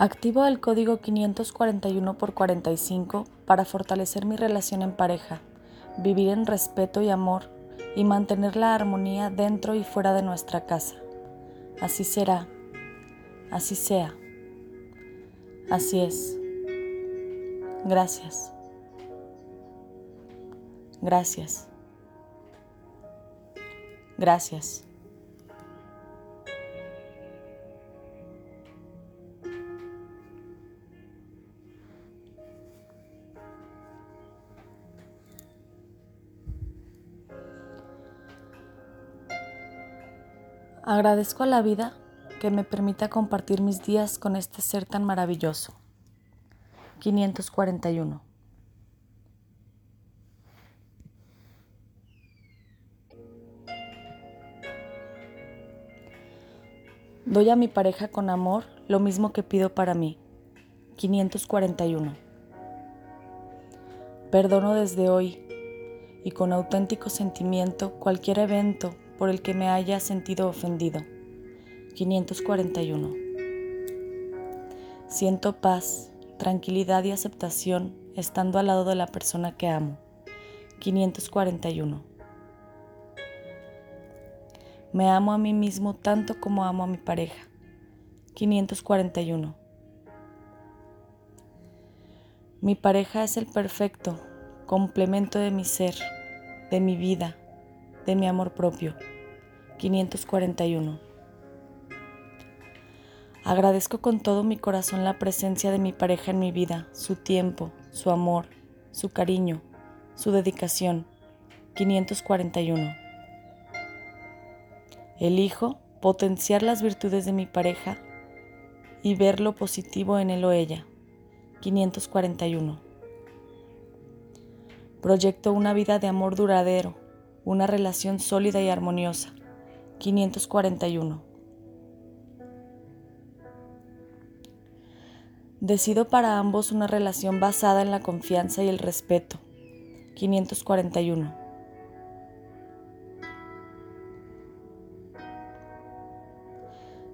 Activo el código 541 por 45 para fortalecer mi relación en pareja, vivir en respeto y amor y mantener la armonía dentro y fuera de nuestra casa. Así será, así sea, así es. Gracias. Gracias. Gracias. Agradezco a la vida que me permita compartir mis días con este ser tan maravilloso. 541. Doy a mi pareja con amor lo mismo que pido para mí. 541. Perdono desde hoy y con auténtico sentimiento cualquier evento por el que me haya sentido ofendido. 541. Siento paz, tranquilidad y aceptación estando al lado de la persona que amo. 541. Me amo a mí mismo tanto como amo a mi pareja. 541. Mi pareja es el perfecto complemento de mi ser, de mi vida, de mi amor propio. 541. Agradezco con todo mi corazón la presencia de mi pareja en mi vida, su tiempo, su amor, su cariño, su dedicación. 541. Elijo potenciar las virtudes de mi pareja y ver lo positivo en él o ella. 541. Proyecto una vida de amor duradero una relación sólida y armoniosa. 541. Decido para ambos una relación basada en la confianza y el respeto. 541.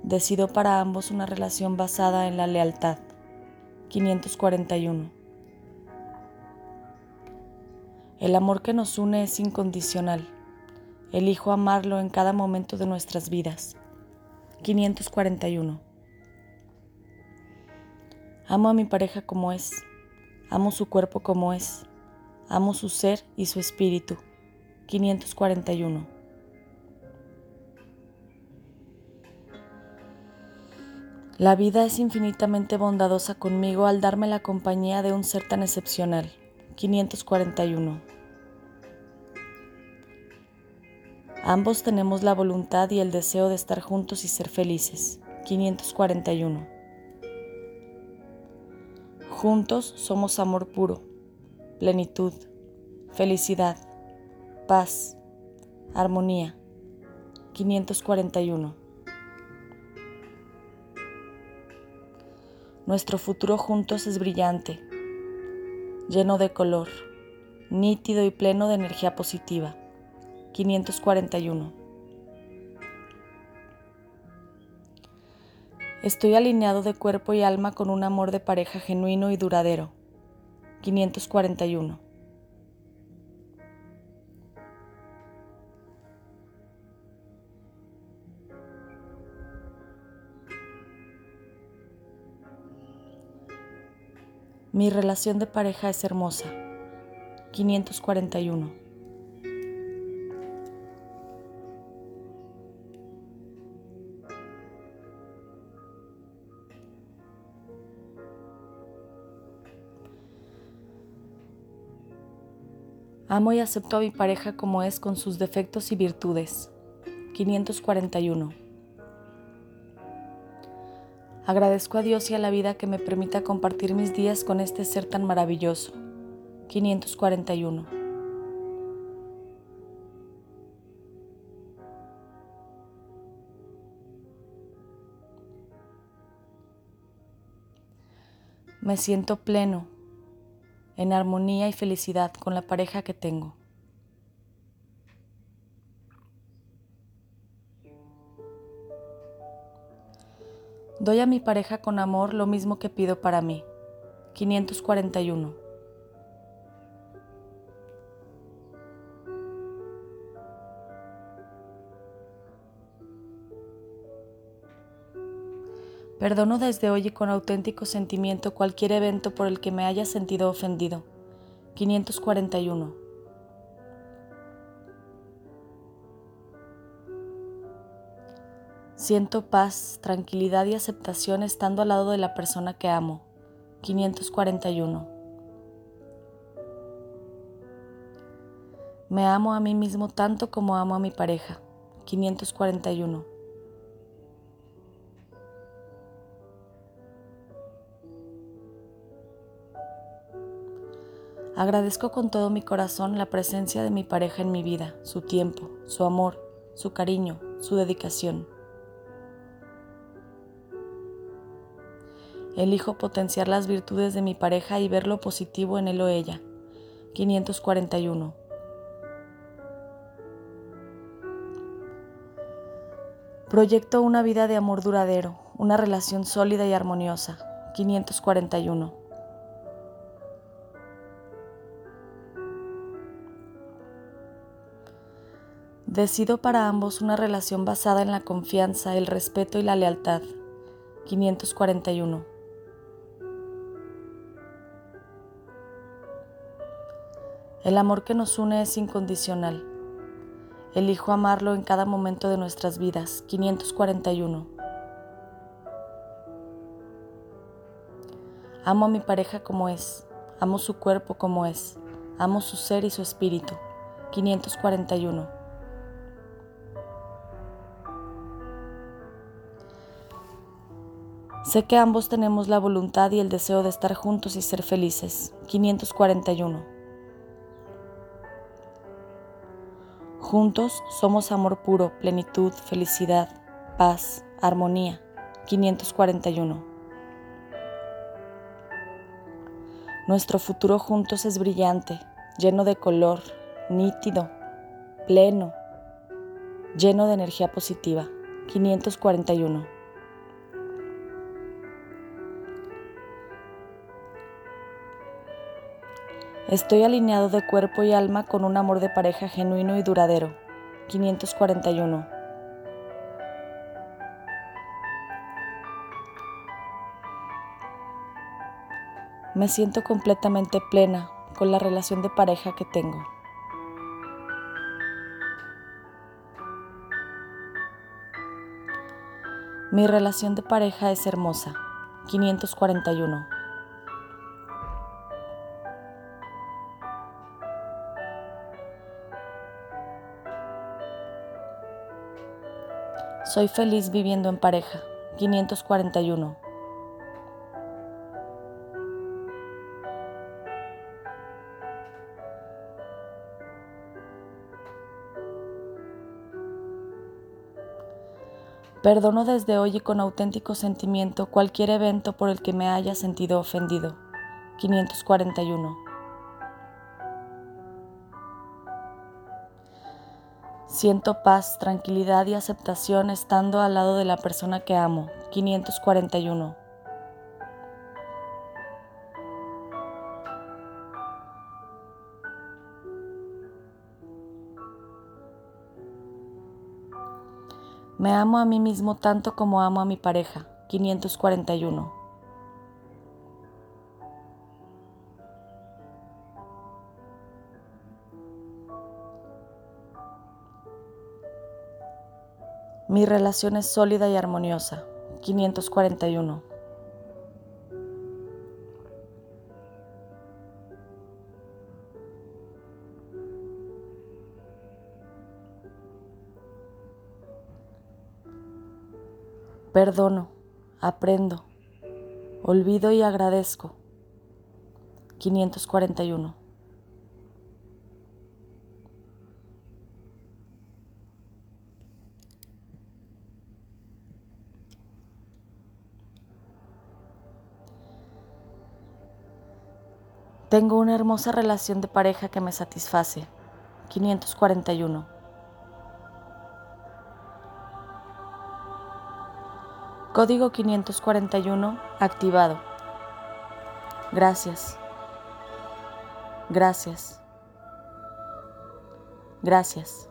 Decido para ambos una relación basada en la lealtad. 541. El amor que nos une es incondicional. Elijo amarlo en cada momento de nuestras vidas. 541. Amo a mi pareja como es. Amo su cuerpo como es. Amo su ser y su espíritu. 541. La vida es infinitamente bondadosa conmigo al darme la compañía de un ser tan excepcional. 541. Ambos tenemos la voluntad y el deseo de estar juntos y ser felices. 541. Juntos somos amor puro, plenitud, felicidad, paz, armonía. 541. Nuestro futuro juntos es brillante, lleno de color, nítido y pleno de energía positiva. 541. Estoy alineado de cuerpo y alma con un amor de pareja genuino y duradero. 541. Mi relación de pareja es hermosa. 541. Amo y acepto a mi pareja como es con sus defectos y virtudes. 541. Agradezco a Dios y a la vida que me permita compartir mis días con este ser tan maravilloso. 541. Me siento pleno, en armonía y felicidad con la pareja que tengo. Doy a mi pareja con amor lo mismo que pido para mí. 541. Perdono desde hoy y con auténtico sentimiento cualquier evento por el que me haya sentido ofendido. 541. Siento paz, tranquilidad y aceptación estando al lado de la persona que amo. 541. Me amo a mí mismo tanto como amo a mi pareja. 541. Agradezco con todo mi corazón la presencia de mi pareja en mi vida, su tiempo, su amor, su cariño, su dedicación. Elijo potenciar las virtudes de mi pareja y ver lo positivo en él o ella. 541. Proyecto una vida de amor duradero, una relación sólida y armoniosa. 541. Decido para ambos una relación basada en la confianza, el respeto y la lealtad. 541. El amor que nos une es incondicional. Elijo amarlo en cada momento de nuestras vidas. 541. Amo a mi pareja como es. Amo su cuerpo como es. Amo su ser y su espíritu. 541. Sé que ambos tenemos la voluntad y el deseo de estar juntos y ser felices. 541. Juntos somos amor puro, plenitud, felicidad, paz, armonía. 541. Nuestro futuro juntos es brillante, lleno de color, nítido, pleno, lleno de energía positiva. 541. Estoy alineado de cuerpo y alma con un amor de pareja genuino y duradero. 541. Me siento completamente plena con la relación de pareja que tengo. Mi relación de pareja es hermosa. 541. Soy feliz viviendo en pareja. 541. Perdono desde hoy y con auténtico sentimiento cualquier evento por el que me haya sentido ofendido. 541. Siento paz, tranquilidad y aceptación estando al lado de la persona que amo. 541. Me amo a mí mismo tanto como amo a mi pareja. 541. Mi relación es sólida y armoniosa. 541. Perdono, aprendo, olvido y agradezco. 541. Tengo una hermosa relación de pareja que me satisface. 541. Código 541 activado. Gracias. Gracias. Gracias.